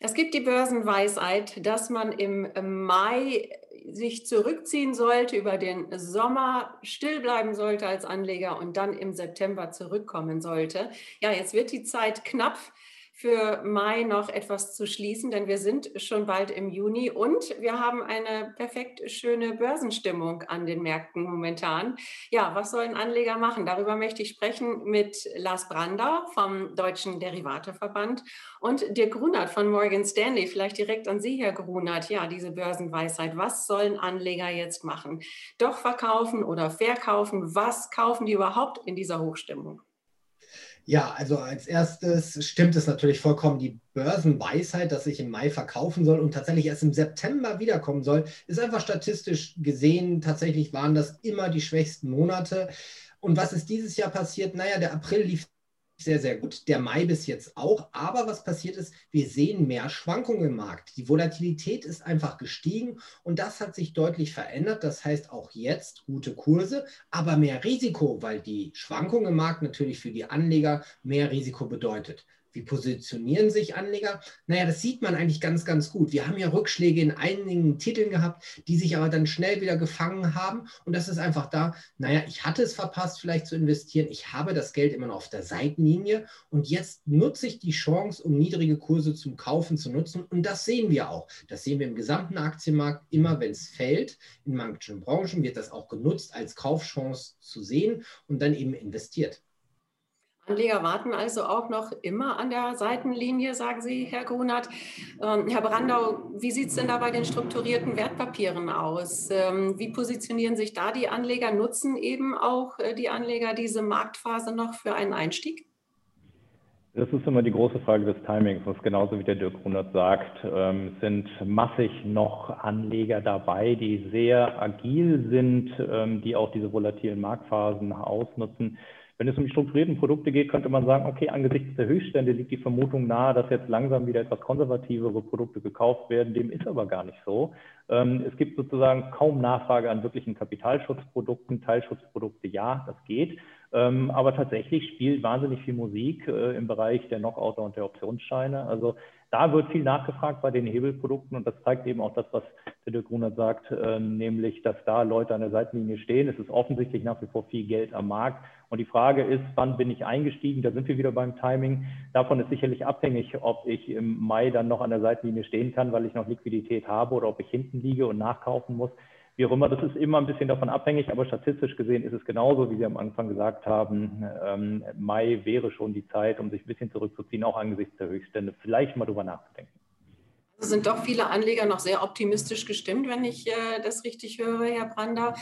Es gibt die Börsenweisheit, dass man im Mai sich zurückziehen sollte, über den Sommer still bleiben sollte als Anleger und dann im September zurückkommen sollte. Ja, jetzt wird die Zeit knapp für Mai noch etwas zu schließen, denn wir sind schon bald im Juni und wir haben eine perfekt schöne Börsenstimmung an den Märkten momentan. Ja, was sollen Anleger machen? Darüber möchte ich sprechen mit Lars Brandau vom Deutschen Derivateverband und Dirk Grunert von Morgan Stanley. Vielleicht direkt an Sie, Herr Grunert. Ja, diese Börsenweisheit. Was sollen Anleger jetzt machen? Doch verkaufen oder verkaufen? Was kaufen die überhaupt in dieser Hochstimmung? Ja, also als erstes stimmt es natürlich vollkommen. Die Börsenweisheit, dass ich im Mai verkaufen soll und tatsächlich erst im September wiederkommen soll, ist einfach statistisch gesehen. Tatsächlich waren das immer die schwächsten Monate. Und was ist dieses Jahr passiert? Naja, der April lief sehr, sehr gut. Der Mai bis jetzt auch. Aber was passiert ist, wir sehen mehr Schwankungen im Markt. Die Volatilität ist einfach gestiegen und das hat sich deutlich verändert. Das heißt auch jetzt gute Kurse, aber mehr Risiko, weil die Schwankung im Markt natürlich für die Anleger mehr Risiko bedeutet. Wie positionieren sich Anleger? Naja, das sieht man eigentlich ganz, ganz gut. Wir haben ja Rückschläge in einigen Titeln gehabt, die sich aber dann schnell wieder gefangen haben. Und das ist einfach da, naja, ich hatte es verpasst, vielleicht zu investieren. Ich habe das Geld immer noch auf der Seitenlinie. Und jetzt nutze ich die Chance, um niedrige Kurse zum Kaufen zu nutzen. Und das sehen wir auch. Das sehen wir im gesamten Aktienmarkt. Immer wenn es fällt, in manchen Branchen wird das auch genutzt, als Kaufchance zu sehen und dann eben investiert. Anleger warten also auch noch immer an der Seitenlinie, sagen Sie, Herr Grunert. Ähm, Herr Brandau, wie sieht es denn da bei den strukturierten Wertpapieren aus? Ähm, wie positionieren sich da die Anleger? Nutzen eben auch äh, die Anleger diese Marktphase noch für einen Einstieg? Das ist immer die große Frage des Timings, was genauso wie der Dirk Grunert sagt, ähm, sind massig noch Anleger dabei, die sehr agil sind, ähm, die auch diese volatilen Marktphasen ausnutzen. Wenn es um die strukturierten Produkte geht, könnte man sagen, okay, angesichts der Höchststände liegt die Vermutung nahe, dass jetzt langsam wieder etwas konservativere Produkte gekauft werden. Dem ist aber gar nicht so. Ähm, es gibt sozusagen kaum Nachfrage an wirklichen Kapitalschutzprodukten. Teilschutzprodukte, ja, das geht. Ähm, aber tatsächlich spielt wahnsinnig viel Musik äh, im Bereich der Knockouter und der Optionsscheine. Also da wird viel nachgefragt bei den Hebelprodukten und das zeigt eben auch das, was der Dirk Grunert sagt, äh, nämlich, dass da Leute an der Seitenlinie stehen. Es ist offensichtlich nach wie vor viel Geld am Markt. Und die Frage ist, wann bin ich eingestiegen? Da sind wir wieder beim Timing. Davon ist sicherlich abhängig, ob ich im Mai dann noch an der Seitenlinie stehen kann, weil ich noch Liquidität habe oder ob ich hinten liege und nachkaufen muss wie auch immer, das ist immer ein bisschen davon abhängig, aber statistisch gesehen ist es genauso, wie Sie am Anfang gesagt haben, ähm, Mai wäre schon die Zeit, um sich ein bisschen zurückzuziehen, auch angesichts der Höchststände, vielleicht mal drüber nachzudenken. Also sind doch viele Anleger noch sehr optimistisch gestimmt, wenn ich äh, das richtig höre, Herr Brandau.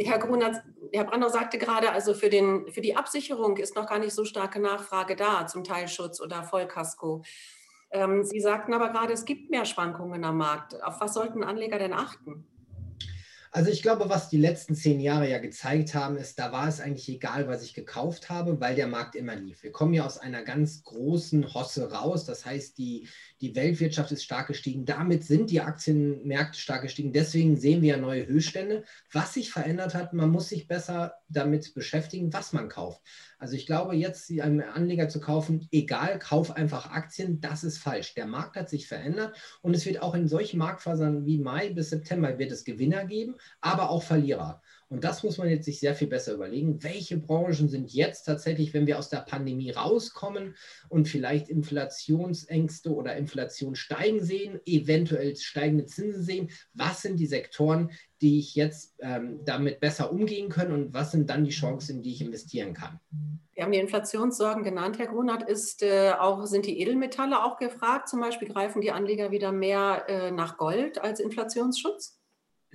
Herr Grunert, Herr Brandau sagte gerade, also für, den, für die Absicherung ist noch gar nicht so starke Nachfrage da zum Teilschutz oder Vollkasko. Ähm, Sie sagten aber gerade, es gibt mehr Schwankungen am Markt. Auf was sollten Anleger denn achten? Also ich glaube, was die letzten zehn Jahre ja gezeigt haben, ist, da war es eigentlich egal, was ich gekauft habe, weil der Markt immer lief. Wir kommen ja aus einer ganz großen Hosse raus. Das heißt, die, die Weltwirtschaft ist stark gestiegen. Damit sind die Aktienmärkte stark gestiegen. Deswegen sehen wir ja neue Höchststände. Was sich verändert hat, man muss sich besser damit beschäftigen, was man kauft. Also ich glaube, jetzt einen Anleger zu kaufen, egal, kauf einfach Aktien, das ist falsch. Der Markt hat sich verändert und es wird auch in solchen Marktfasern wie Mai bis September wird es Gewinner geben, aber auch Verlierer. Und das muss man jetzt sich sehr viel besser überlegen. Welche Branchen sind jetzt tatsächlich, wenn wir aus der Pandemie rauskommen und vielleicht Inflationsängste oder Inflation steigen sehen, eventuell steigende Zinsen sehen? Was sind die Sektoren, die ich jetzt ähm, damit besser umgehen kann und was sind dann die Chancen, in die ich investieren kann? Wir haben die Inflationssorgen genannt, Herr Grunert. Ist, äh, auch, sind die Edelmetalle auch gefragt? Zum Beispiel greifen die Anleger wieder mehr äh, nach Gold als Inflationsschutz?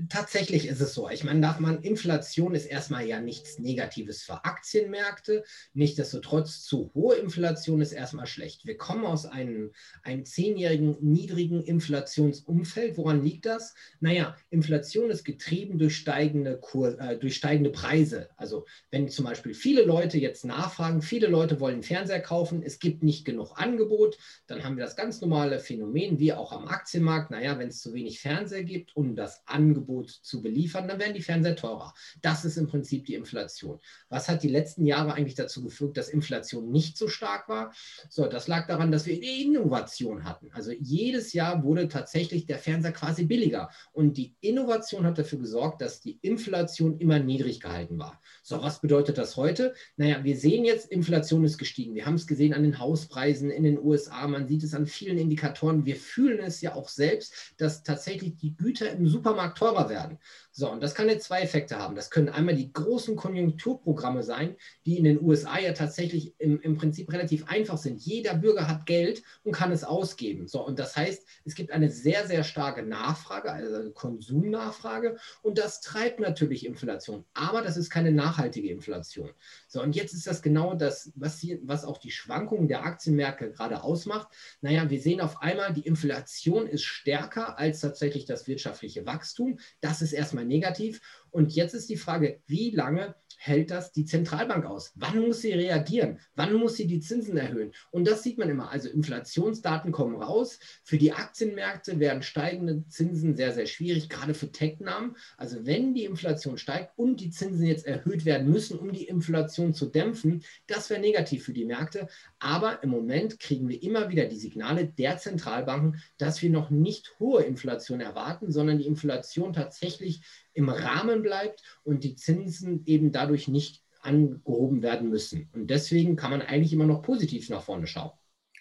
Tatsächlich ist es so. Ich meine, darf man, Inflation ist erstmal ja nichts Negatives für Aktienmärkte. Nichtsdestotrotz, zu hohe Inflation ist erstmal schlecht. Wir kommen aus einem, einem zehnjährigen niedrigen Inflationsumfeld. Woran liegt das? Naja, Inflation ist getrieben durch steigende, Kur, äh, durch steigende Preise. Also wenn zum Beispiel viele Leute jetzt nachfragen, viele Leute wollen Fernseher kaufen, es gibt nicht genug Angebot, dann haben wir das ganz normale Phänomen, wie auch am Aktienmarkt. Naja, wenn es zu wenig Fernseher gibt und das Angebot Angebot zu beliefern, dann werden die Fernseher teurer. Das ist im Prinzip die Inflation. Was hat die letzten Jahre eigentlich dazu geführt, dass Inflation nicht so stark war? So, das lag daran, dass wir Innovation hatten. Also jedes Jahr wurde tatsächlich der Fernseher quasi billiger. Und die Innovation hat dafür gesorgt, dass die Inflation immer niedrig gehalten war. So, was bedeutet das heute? Naja, wir sehen jetzt, Inflation ist gestiegen. Wir haben es gesehen an den Hauspreisen in den USA. Man sieht es an vielen Indikatoren. Wir fühlen es ja auch selbst, dass tatsächlich die Güter im Supermarkt teurer werden. So, und das kann jetzt zwei Effekte haben. Das können einmal die großen Konjunkturprogramme sein, die in den USA ja tatsächlich im, im Prinzip relativ einfach sind. Jeder Bürger hat Geld und kann es ausgeben. So, und das heißt, es gibt eine sehr, sehr starke Nachfrage, also Konsumnachfrage, und das treibt natürlich Inflation. Aber das ist keine nachhaltige Inflation. So, und jetzt ist das genau das, was, hier, was auch die Schwankungen der Aktienmärkte gerade ausmacht. Naja, wir sehen auf einmal, die Inflation ist stärker als tatsächlich das wirtschaftliche Wachstum. Das ist erstmal negativ. Und jetzt ist die Frage, wie lange hält das die Zentralbank aus? Wann muss sie reagieren? Wann muss sie die Zinsen erhöhen? Und das sieht man immer. Also Inflationsdaten kommen raus. Für die Aktienmärkte werden steigende Zinsen sehr, sehr schwierig, gerade für Tech-Namen. Also wenn die Inflation steigt und die Zinsen jetzt erhöht werden müssen, um die Inflation zu dämpfen, das wäre negativ für die Märkte. Aber im Moment kriegen wir immer wieder die Signale der Zentralbanken, dass wir noch nicht hohe Inflation erwarten, sondern die Inflation tatsächlich im Rahmen bleibt und die Zinsen eben dadurch nicht angehoben werden müssen. Und deswegen kann man eigentlich immer noch positiv nach vorne schauen.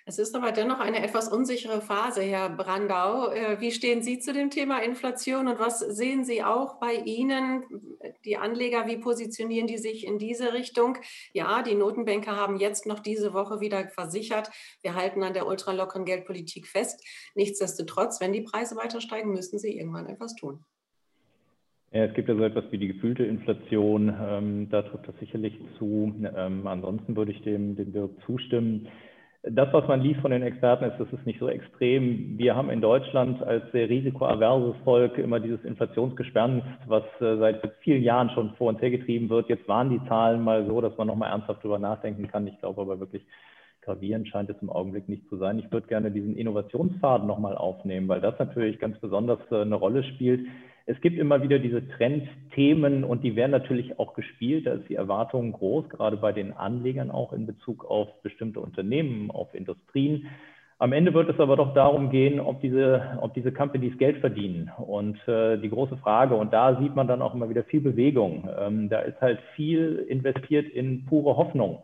Es ist aber dennoch eine etwas unsichere Phase, Herr Brandau. Äh, wie stehen Sie zu dem Thema Inflation und was sehen Sie auch bei Ihnen, die Anleger, wie positionieren die sich in diese Richtung? Ja, die Notenbanker haben jetzt noch diese Woche wieder versichert, wir halten an der ultralockeren Geldpolitik fest. Nichtsdestotrotz, wenn die Preise weiter steigen, müssen sie irgendwann etwas tun. Ja, es gibt ja so etwas wie die gefühlte Inflation, ähm, da trifft das sicherlich zu. Ähm, ansonsten würde ich dem, dem Dirk zustimmen. Das, was man liest von den Experten, ist, das ist nicht so extrem. Wir haben in Deutschland als sehr risikoaverses Volk immer dieses Inflationsgespenst, was äh, seit vielen Jahren schon vor uns hergetrieben wird. Jetzt waren die Zahlen mal so, dass man nochmal ernsthaft drüber nachdenken kann. Ich glaube aber wirklich, gravierend scheint es im Augenblick nicht zu sein. Ich würde gerne diesen Innovationsfaden nochmal aufnehmen, weil das natürlich ganz besonders äh, eine Rolle spielt es gibt immer wieder diese Trendthemen und die werden natürlich auch gespielt. Da ist die Erwartung groß, gerade bei den Anlegern auch in Bezug auf bestimmte Unternehmen, auf Industrien. Am Ende wird es aber doch darum gehen, ob diese, ob diese Companies Geld verdienen. Und äh, die große Frage, und da sieht man dann auch immer wieder viel Bewegung. Ähm, da ist halt viel investiert in pure Hoffnung.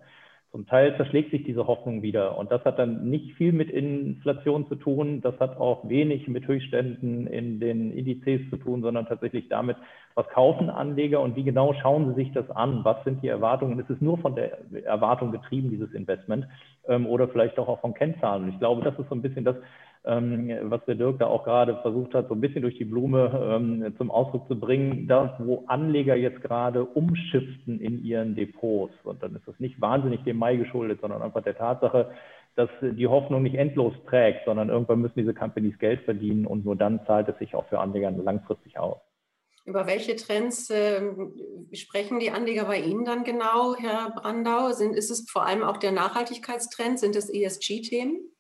Zum Teil zerschlägt sich diese Hoffnung wieder. Und das hat dann nicht viel mit Inflation zu tun. Das hat auch wenig mit Höchstständen in den Indizes zu tun, sondern tatsächlich damit, was kaufen Anleger und wie genau schauen sie sich das an? Was sind die Erwartungen? Ist es nur von der Erwartung getrieben, dieses Investment, ähm, oder vielleicht auch von Kennzahlen? Und ich glaube, das ist so ein bisschen das, was der Dirk da auch gerade versucht hat, so ein bisschen durch die Blume ähm, zum Ausdruck zu bringen, da wo Anleger jetzt gerade umschiften in ihren Depots. Und dann ist das nicht wahnsinnig dem Mai geschuldet, sondern einfach der Tatsache, dass die Hoffnung nicht endlos trägt, sondern irgendwann müssen diese Companies Geld verdienen und nur dann zahlt es sich auch für Anleger langfristig aus. Über welche Trends äh, sprechen die Anleger bei Ihnen dann genau, Herr Brandau? Sind, ist es vor allem auch der Nachhaltigkeitstrend? Sind es ESG-Themen?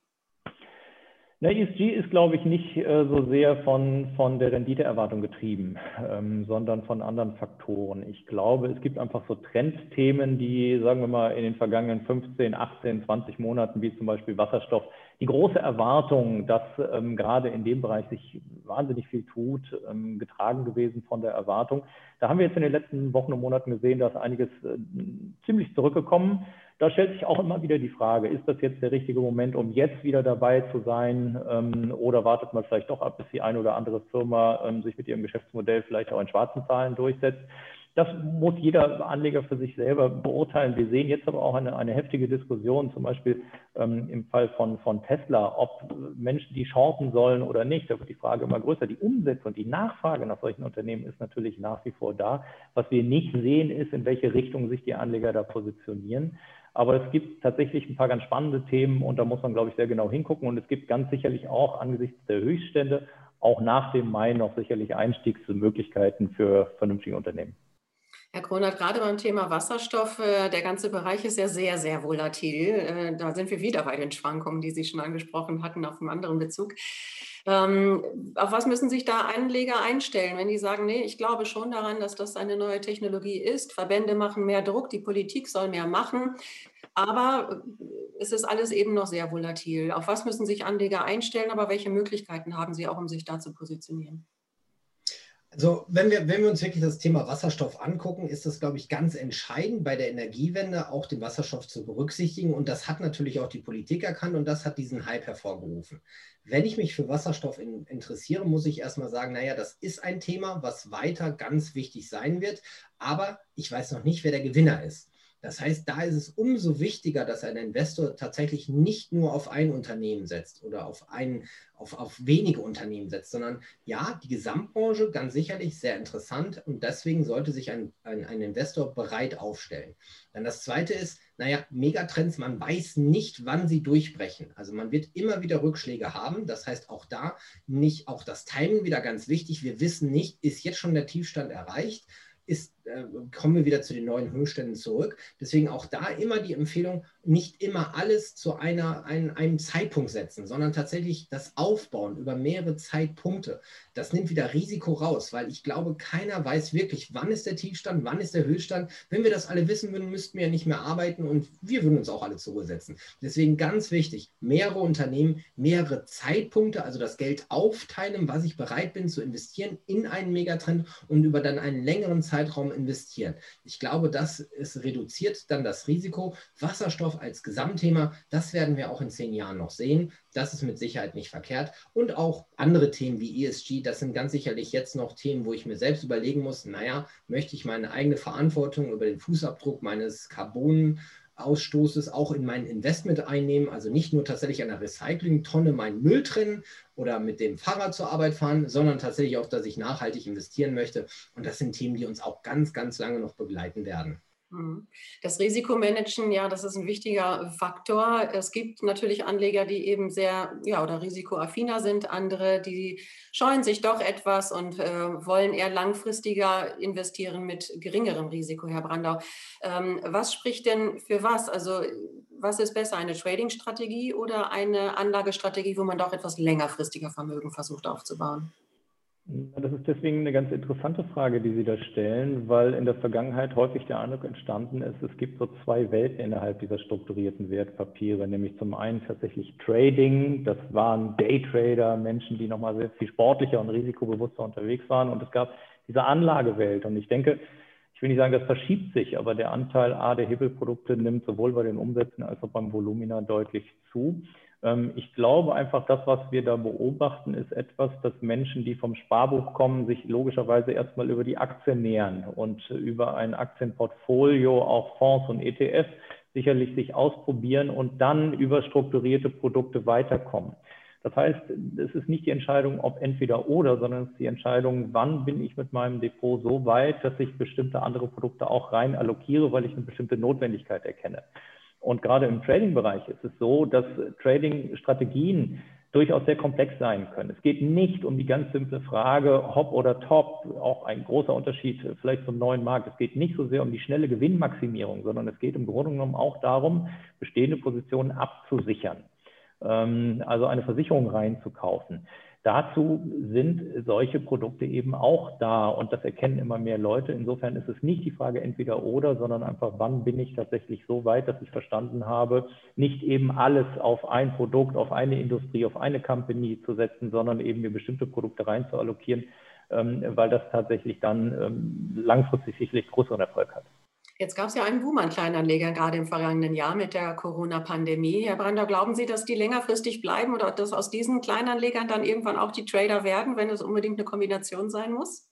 Na, ESG ist, glaube ich, nicht äh, so sehr von, von der Renditeerwartung getrieben, ähm, sondern von anderen Faktoren. Ich glaube, es gibt einfach so Trendthemen, die, sagen wir mal, in den vergangenen 15, 18, 20 Monaten, wie zum Beispiel Wasserstoff, die große Erwartung, dass ähm, gerade in dem Bereich sich wahnsinnig viel tut, ähm, getragen gewesen von der Erwartung. Da haben wir jetzt in den letzten Wochen und Monaten gesehen, dass einiges äh, ziemlich zurückgekommen da stellt sich auch immer wieder die Frage, ist das jetzt der richtige Moment, um jetzt wieder dabei zu sein ähm, oder wartet man vielleicht doch ab, bis die eine oder andere Firma ähm, sich mit ihrem Geschäftsmodell vielleicht auch in schwarzen Zahlen durchsetzt? Das muss jeder Anleger für sich selber beurteilen. Wir sehen jetzt aber auch eine, eine heftige Diskussion, zum Beispiel ähm, im Fall von, von Tesla, ob Menschen die shorten sollen oder nicht. Da wird die Frage immer größer. Die Umsetzung die Nachfrage nach solchen Unternehmen ist natürlich nach wie vor da. Was wir nicht sehen, ist, in welche Richtung sich die Anleger da positionieren. Aber es gibt tatsächlich ein paar ganz spannende Themen und da muss man, glaube ich, sehr genau hingucken. Und es gibt ganz sicherlich auch angesichts der Höchststände auch nach dem Mai noch sicherlich Einstiegsmöglichkeiten für vernünftige Unternehmen. Herr Kronert, gerade beim Thema Wasserstoff, der ganze Bereich ist ja sehr, sehr volatil. Äh, da sind wir wieder bei den Schwankungen, die Sie schon angesprochen hatten, auf einem anderen Bezug. Ähm, auf was müssen sich da Anleger einstellen, wenn die sagen, nee, ich glaube schon daran, dass das eine neue Technologie ist. Verbände machen mehr Druck, die Politik soll mehr machen. Aber äh, es ist alles eben noch sehr volatil. Auf was müssen sich Anleger einstellen, aber welche Möglichkeiten haben sie auch, um sich da zu positionieren? Also wenn wir, wenn wir uns wirklich das Thema Wasserstoff angucken, ist das, glaube ich, ganz entscheidend bei der Energiewende auch den Wasserstoff zu berücksichtigen. Und das hat natürlich auch die Politik erkannt und das hat diesen Hype hervorgerufen. Wenn ich mich für Wasserstoff in, interessiere, muss ich erstmal sagen, naja, das ist ein Thema, was weiter ganz wichtig sein wird. Aber ich weiß noch nicht, wer der Gewinner ist. Das heißt, da ist es umso wichtiger, dass ein Investor tatsächlich nicht nur auf ein Unternehmen setzt oder auf, ein, auf, auf wenige Unternehmen setzt, sondern ja, die Gesamtbranche ganz sicherlich sehr interessant und deswegen sollte sich ein, ein, ein Investor bereit aufstellen. Dann das Zweite ist, naja, Megatrends, man weiß nicht, wann sie durchbrechen. Also man wird immer wieder Rückschläge haben. Das heißt, auch da nicht, auch das Timing wieder ganz wichtig. Wir wissen nicht, ist jetzt schon der Tiefstand erreicht ist, äh, kommen wir wieder zu den neuen Höchstständen zurück. Deswegen auch da immer die Empfehlung, nicht immer alles zu einer, ein, einem Zeitpunkt setzen, sondern tatsächlich das Aufbauen über mehrere Zeitpunkte. Das nimmt wieder Risiko raus, weil ich glaube, keiner weiß wirklich, wann ist der Tiefstand, wann ist der Höchststand. Wenn wir das alle wissen würden, müssten wir ja nicht mehr arbeiten und wir würden uns auch alle zur Ruhe setzen. Deswegen ganz wichtig, mehrere Unternehmen, mehrere Zeitpunkte, also das Geld aufteilen, was ich bereit bin zu investieren in einen Megatrend und über dann einen längeren Zeitraum investieren. Ich glaube, das ist, reduziert dann das Risiko. Wasserstoff als Gesamtthema, das werden wir auch in zehn Jahren noch sehen. Das ist mit Sicherheit nicht verkehrt. Und auch andere Themen wie ESG, das sind ganz sicherlich jetzt noch Themen, wo ich mir selbst überlegen muss, naja, möchte ich meine eigene Verantwortung über den Fußabdruck meines Carbon Ausstoßes auch in mein Investment einnehmen, also nicht nur tatsächlich an der Recyclingtonne meinen Müll trennen oder mit dem Fahrrad zur Arbeit fahren, sondern tatsächlich auch, dass ich nachhaltig investieren möchte. Und das sind Themen, die uns auch ganz, ganz lange noch begleiten werden. Mhm. Das Risikomanagen, ja, das ist ein wichtiger Faktor. Es gibt natürlich Anleger, die eben sehr, ja, oder risikoaffiner sind, andere, die scheuen sich doch etwas und äh, wollen eher langfristiger investieren mit geringerem Risiko, Herr Brandau. Ähm, was spricht denn für was? Also, was ist besser, eine Trading-Strategie oder eine Anlagestrategie, wo man doch etwas längerfristiger Vermögen versucht aufzubauen? Das ist deswegen eine ganz interessante Frage, die Sie da stellen, weil in der Vergangenheit häufig der Eindruck entstanden ist, es gibt so zwei Welten innerhalb dieser strukturierten Wertpapiere, nämlich zum einen tatsächlich Trading, das waren Daytrader, Menschen, die nochmal sehr viel sportlicher und risikobewusster unterwegs waren und es gab diese Anlagewelt und ich denke, ich will nicht sagen, das verschiebt sich, aber der Anteil A der Hebelprodukte nimmt sowohl bei den Umsätzen als auch beim Volumina deutlich zu. Ähm, ich glaube einfach, das, was wir da beobachten, ist etwas, dass Menschen, die vom Sparbuch kommen, sich logischerweise erstmal über die Aktien nähern und über ein Aktienportfolio, auch Fonds und ETFs sicherlich sich ausprobieren und dann über strukturierte Produkte weiterkommen. Das heißt, es ist nicht die Entscheidung, ob entweder oder, sondern es ist die Entscheidung, wann bin ich mit meinem Depot so weit, dass ich bestimmte andere Produkte auch rein allokiere, weil ich eine bestimmte Notwendigkeit erkenne. Und gerade im Trading-Bereich ist es so, dass Trading-Strategien durchaus sehr komplex sein können. Es geht nicht um die ganz simple Frage Hop oder Top, auch ein großer Unterschied vielleicht zum neuen Markt. Es geht nicht so sehr um die schnelle Gewinnmaximierung, sondern es geht im Grunde genommen auch darum, bestehende Positionen abzusichern, ähm, also eine Versicherung reinzukaufen. Dazu sind solche Produkte eben auch da und das erkennen immer mehr Leute. Insofern ist es nicht die Frage entweder oder, sondern einfach, wann bin ich tatsächlich so weit, dass ich verstanden habe, nicht eben alles auf ein Produkt, auf eine Industrie, auf eine Company zu setzen, sondern eben mir bestimmte Produkte rein zu allokieren, ähm, weil das tatsächlich dann ähm, langfristig sicherlich größeren Erfolg hat. Jetzt gab es ja einen Boom an Kleinanlegern gerade im vergangenen Jahr mit der Corona-Pandemie. Herr Brander, glauben Sie, dass die längerfristig bleiben oder dass aus diesen Kleinanlegern dann irgendwann auch die Trader werden, wenn es unbedingt eine Kombination sein muss?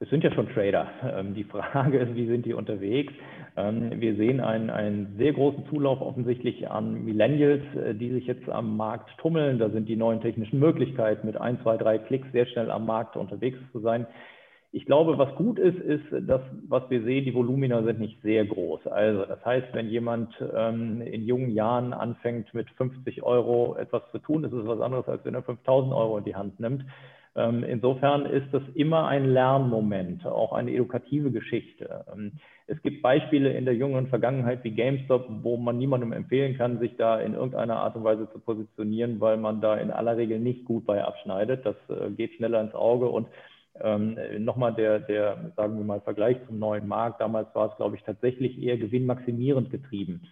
Es sind ja schon Trader. Ähm, die Frage ist, wie sind die unterwegs? Ähm, wir sehen einen, einen sehr großen Zulauf offensichtlich an Millennials, äh, die sich jetzt am Markt tummeln. Da sind die neuen technischen Möglichkeiten, mit ein, zwei, drei Klicks sehr schnell am Markt unterwegs zu sein. Ich glaube, was gut ist, ist, dass, was wir sehen, die Volumina sind nicht sehr groß. Also das heißt, wenn jemand ähm, in jungen Jahren anfängt, mit 50 Euro etwas zu tun, ist es was anderes, als wenn er 5000 Euro in die Hand nimmt. Ähm, insofern ist das immer ein Lernmoment, auch eine edukative Geschichte. Ähm, es gibt Beispiele in der jüngeren Vergangenheit wie GameStop, wo man niemandem empfehlen kann, sich da in irgendeiner Art und Weise zu positionieren, weil man da in aller Regel nicht gut bei abschneidet. Das äh, geht schneller ins Auge und ähm, Nochmal der, der, sagen wir mal, Vergleich zum neuen Markt. Damals war es, glaube ich, tatsächlich eher gewinnmaximierend getrieben.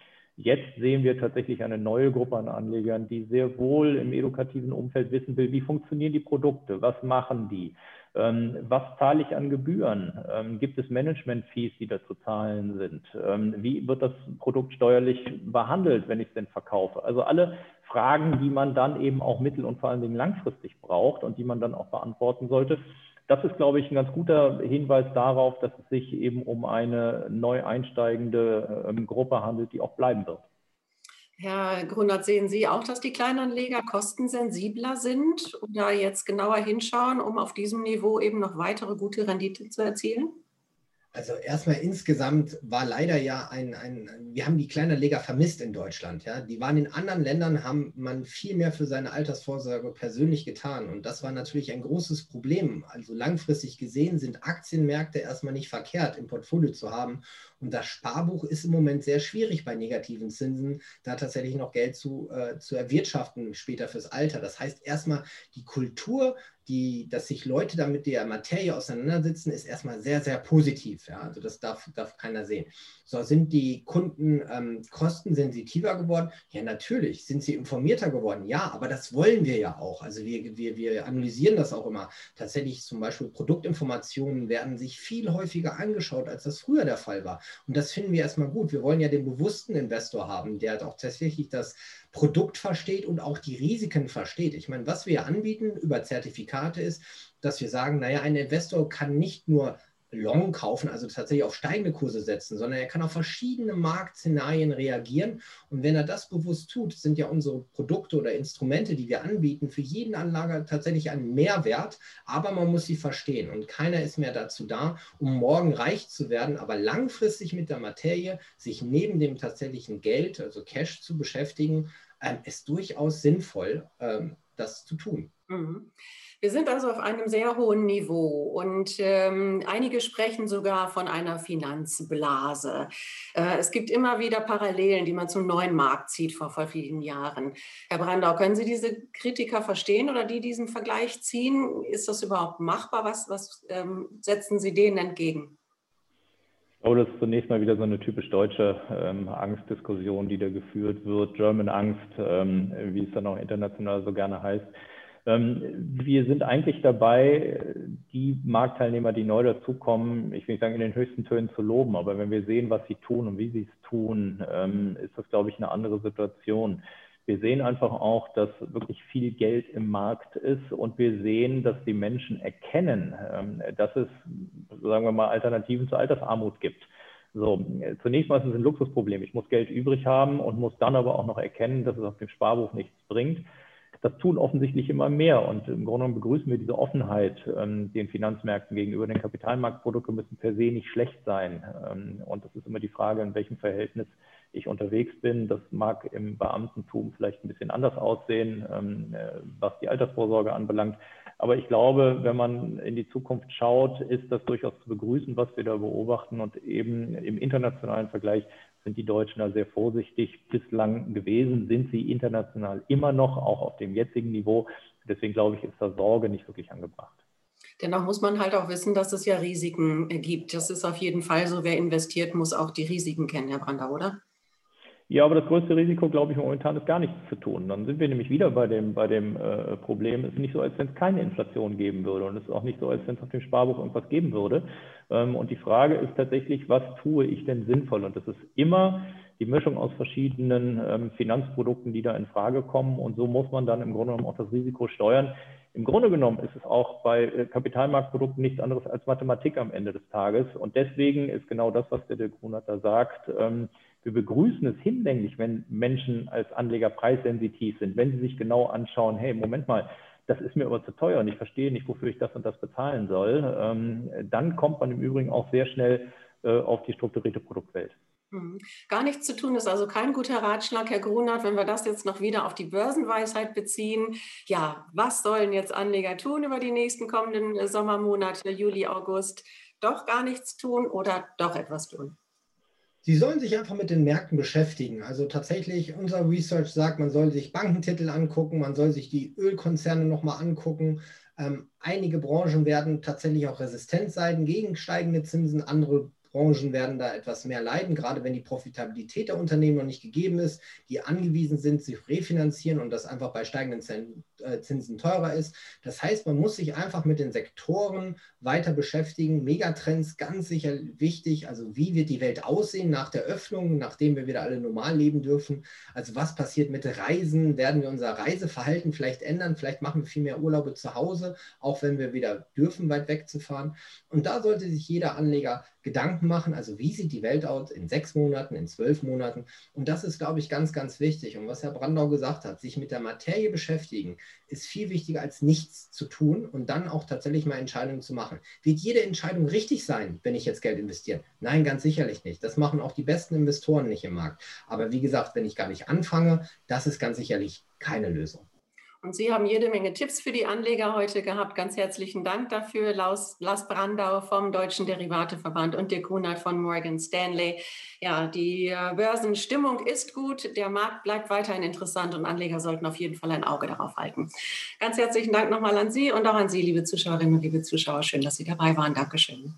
Jetzt sehen wir tatsächlich eine neue Gruppe an Anlegern, die sehr wohl im edukativen Umfeld wissen will, wie funktionieren die Produkte, was machen die, ähm, was zahle ich an Gebühren, ähm, gibt es Management-Fees, die da zu zahlen sind, ähm, wie wird das Produkt steuerlich behandelt, wenn ich es denn verkaufe. Also alle Fragen, die man dann eben auch mittel- und vor allen Dingen langfristig braucht und die man dann auch beantworten sollte das ist, glaube ich, ein ganz guter Hinweis darauf, dass es sich eben um eine neu einsteigende ähm, Gruppe handelt, die auch bleiben wird. Herr Grunert, sehen Sie auch, dass die Kleinanleger kostensensibler sind oder jetzt genauer hinschauen, um auf diesem Niveau eben noch weitere gute Rendite zu erzielen? Also erstmal insgesamt war leider ja ein, ein, wir haben die Kleinanleger vermisst in Deutschland. Ja? Die waren in anderen Ländern, haben man viel mehr für seine Altersvorsorge persönlich getan. Und das war natürlich ein großes Problem. Also langfristig gesehen sind Aktienmärkte erstmal nicht verkehrt im Portfolio zu haben. Und das Sparbuch ist im Moment sehr schwierig bei negativen Zinsen, da tatsächlich noch Geld zu, äh, zu erwirtschaften später fürs Alter. Das heißt erstmal die Kultur die, dass sich Leute da mit der Materie auseinandersetzen, ist erstmal sehr, sehr positiv. Ja? Also das darf, darf keiner sehen. So, sind die Kunden ähm, kostensensitiver geworden? Ja, natürlich. Sind sie informierter geworden? Ja, aber das wollen wir ja auch. Also wir, wir, wir analysieren das auch immer. Tatsächlich zum Beispiel Produktinformationen werden sich viel häufiger angeschaut, als das früher der Fall war. Und das finden wir erstmal gut. Wir wollen ja den bewussten Investor haben, der auch tatsächlich das Produkt versteht und auch die Risiken versteht. Ich meine, was wir anbieten über Zertifikate ist, dass wir sagen, naja, ein Investor kann nicht nur Long kaufen, also tatsächlich auf steigende Kurse setzen, sondern er kann auf verschiedene Marktszenarien reagieren. Und wenn er das bewusst tut, sind ja unsere Produkte oder Instrumente, die wir anbieten, für jeden Anlager tatsächlich ein Mehrwert. Aber man muss sie verstehen. Und keiner ist mehr dazu da, um morgen reich zu werden, aber langfristig mit der Materie sich neben dem tatsächlichen Geld, also Cash, zu beschäftigen, ähm, ist durchaus sinnvoll, ähm, das zu tun. Mhm. Wir sind also auf einem sehr hohen Niveau und ähm, einige sprechen sogar von einer Finanzblase. Äh, es gibt immer wieder Parallelen, die man zum neuen Markt zieht vor, vor vielen Jahren. Herr Brandau, können Sie diese Kritiker verstehen oder die diesen Vergleich ziehen? Ist das überhaupt machbar? Was, was ähm, setzen Sie denen entgegen? Glaube, das ist zunächst mal wieder so eine typisch deutsche ähm, Angstdiskussion, die da geführt wird. German Angst, ähm, wie es dann auch international so gerne heißt. Ähm, wir sind eigentlich dabei, die Marktteilnehmer, die neu dazukommen, ich will nicht sagen, in den höchsten Tönen zu loben, aber wenn wir sehen, was sie tun und wie sie es tun, ähm, ist das, glaube ich, eine andere Situation. Wir sehen einfach auch, dass wirklich viel Geld im Markt ist und wir sehen, dass die Menschen erkennen, ähm, dass es, sagen wir mal, Alternativen zur Altersarmut gibt. So, zunächst mal ist es ein Luxusproblem. Ich muss Geld übrig haben und muss dann aber auch noch erkennen, dass es auf dem Sparbuch nichts bringt. Das tun offensichtlich immer mehr und im Grunde genommen begrüßen wir diese Offenheit ähm, den Finanzmärkten gegenüber. Den Kapitalmarktprodukte müssen per se nicht schlecht sein. Ähm, und das ist immer die Frage, in welchem Verhältnis ich unterwegs bin. Das mag im Beamtentum vielleicht ein bisschen anders aussehen, ähm, äh, was die Altersvorsorge anbelangt. Aber ich glaube, wenn man in die Zukunft schaut, ist das durchaus zu begrüßen, was wir da beobachten. Und eben im internationalen Vergleich sind die Deutschen da sehr vorsichtig bislang gewesen, sind sie international immer noch, auch auf dem jetzigen Niveau. Deswegen glaube ich, ist da Sorge nicht wirklich angebracht. Dennoch muss man halt auch wissen, dass es ja Risiken gibt. Das ist auf jeden Fall so. Wer investiert, muss auch die Risiken kennen, Herr Brander, oder? Ja, aber das größte Risiko, glaube ich, momentan ist gar nichts zu tun. Dann sind wir nämlich wieder bei dem, bei dem äh, Problem. Es ist nicht so, als wenn es keine Inflation geben würde. Und es ist auch nicht so, als wenn es auf dem Sparbuch irgendwas geben würde. Ähm, und die Frage ist tatsächlich, was tue ich denn sinnvoll? Und das ist immer die Mischung aus verschiedenen ähm, Finanzprodukten, die da in Frage kommen. Und so muss man dann im Grunde genommen auch das Risiko steuern. Im Grunde genommen ist es auch bei äh, Kapitalmarktprodukten nichts anderes als Mathematik am Ende des Tages. Und deswegen ist genau das, was der Dirk Grunert da sagt, ähm, wir begrüßen es hinlänglich, wenn Menschen als Anleger preissensitiv sind, wenn sie sich genau anschauen, hey, Moment mal, das ist mir aber zu teuer und ich verstehe nicht, wofür ich das und das bezahlen soll. Ähm, dann kommt man im Übrigen auch sehr schnell äh, auf die strukturierte Produktwelt. Mhm. Gar nichts zu tun ist also kein guter Ratschlag, Herr Grunert, wenn wir das jetzt noch wieder auf die Börsenweisheit beziehen. Ja, was sollen jetzt Anleger tun über die nächsten kommenden äh, Sommermonate, Juli, August? Doch gar nichts tun oder doch etwas tun? Sie sollen sich einfach mit den Märkten beschäftigen. Also tatsächlich, unser Research sagt, man soll sich Bankentitel angucken, man soll sich die Ölkonzerne nochmal angucken. Ähm, einige Branchen werden tatsächlich auch resistent sein gegen steigende Zinsen, andere Branchen werden da etwas mehr leiden, gerade wenn die Profitabilität der Unternehmen noch nicht gegeben ist, die angewiesen sind, sich refinanzieren und das einfach bei steigenden äh, Zinsen teurer ist. Das heißt, man muss sich einfach mit den Sektoren weiter beschäftigen. Megatrends ganz sicher wichtig. Also wie wird die Welt aussehen nach der Öffnung, nachdem wir wieder alle normal leben dürfen? Also was passiert mit Reisen? Werden wir unser Reiseverhalten vielleicht ändern? Vielleicht machen wir viel mehr Urlaube zu Hause, auch wenn wir wieder dürfen, weit wegzufahren. Und da sollte sich jeder Anleger Gedanken machen, also wie sieht die Welt aus in sechs Monaten, in zwölf Monaten. Und das ist, glaube ich, ganz, ganz wichtig. Und was Herr Brandau gesagt hat, sich mit der Materie beschäftigen, ist viel wichtiger als nichts zu tun und dann auch tatsächlich mal Entscheidungen zu machen. Wird jede Entscheidung richtig sein, wenn ich jetzt Geld investiere? Nein, ganz sicherlich nicht. Das machen auch die besten Investoren nicht im Markt. Aber wie gesagt, wenn ich gar nicht anfange, das ist ganz sicherlich keine Lösung. Und Sie haben jede Menge Tipps für die Anleger heute gehabt. Ganz herzlichen Dank dafür, Lars, Lars Brandau vom Deutschen Derivateverband und Dirk Grunert von Morgan Stanley. Ja, die äh, Börsenstimmung ist gut, der Markt bleibt weiterhin interessant und Anleger sollten auf jeden Fall ein Auge darauf halten. Ganz herzlichen Dank nochmal an Sie und auch an Sie, liebe Zuschauerinnen und liebe Zuschauer. Schön, dass Sie dabei waren. Dankeschön.